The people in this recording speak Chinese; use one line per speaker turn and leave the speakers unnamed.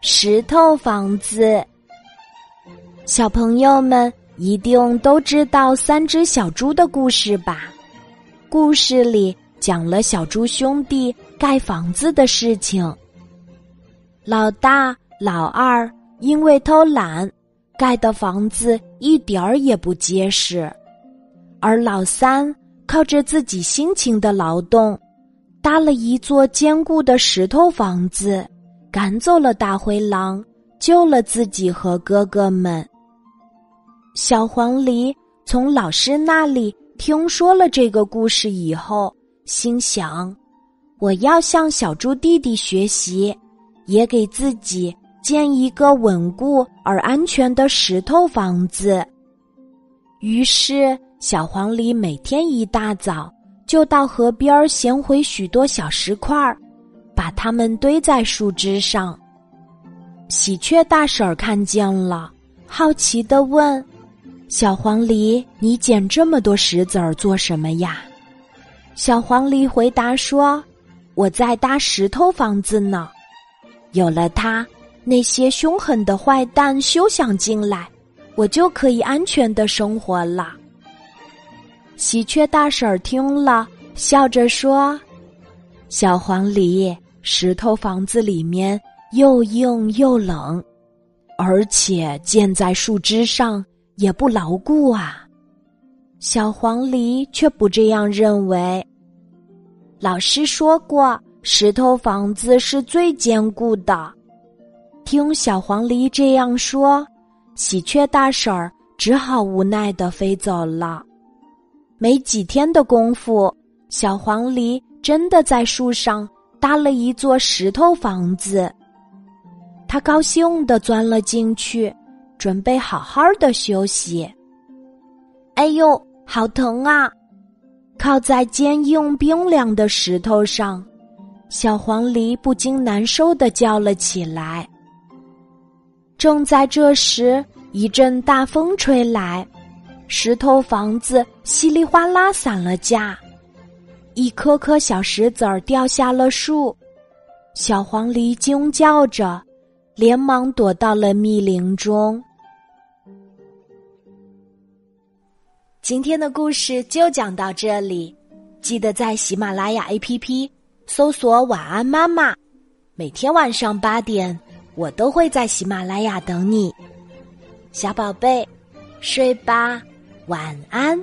石头房子。小朋友们一定都知道三只小猪的故事吧？故事里讲了小猪兄弟盖房子的事情。老大、老二因为偷懒，盖的房子一点儿也不结实，而老三靠着自己辛勤的劳动。搭了一座坚固的石头房子，赶走了大灰狼，救了自己和哥哥们。小黄鹂从老师那里听说了这个故事以后，心想：我要向小猪弟弟学习，也给自己建一个稳固而安全的石头房子。于是，小黄鹂每天一大早。就到河边捡回许多小石块儿，把它们堆在树枝上。喜鹊大婶儿看见了，好奇的问：“小黄鹂，你捡这么多石子儿做什么呀？”小黄鹂回答说：“我在搭石头房子呢，有了它，那些凶狠的坏蛋休想进来，我就可以安全的生活了。”喜鹊大婶儿听了，笑着说：“小黄鹂，石头房子里面又硬又冷，而且建在树枝上也不牢固啊。”小黄鹂却不这样认为。老师说过，石头房子是最坚固的。听小黄鹂这样说，喜鹊大婶儿只好无奈的飞走了。没几天的功夫，小黄鹂真的在树上搭了一座石头房子。他高兴的钻了进去，准备好好的休息。哎呦，好疼啊！靠在坚硬冰凉的石头上，小黄鹂不禁难受的叫了起来。正在这时，一阵大风吹来。石头房子稀里哗啦散了架，一颗颗小石子儿掉下了树，小黄鹂惊叫着，连忙躲到了密林中。今天的故事就讲到这里，记得在喜马拉雅 APP 搜索“晚安妈妈”，每天晚上八点，我都会在喜马拉雅等你，小宝贝，睡吧。晚安。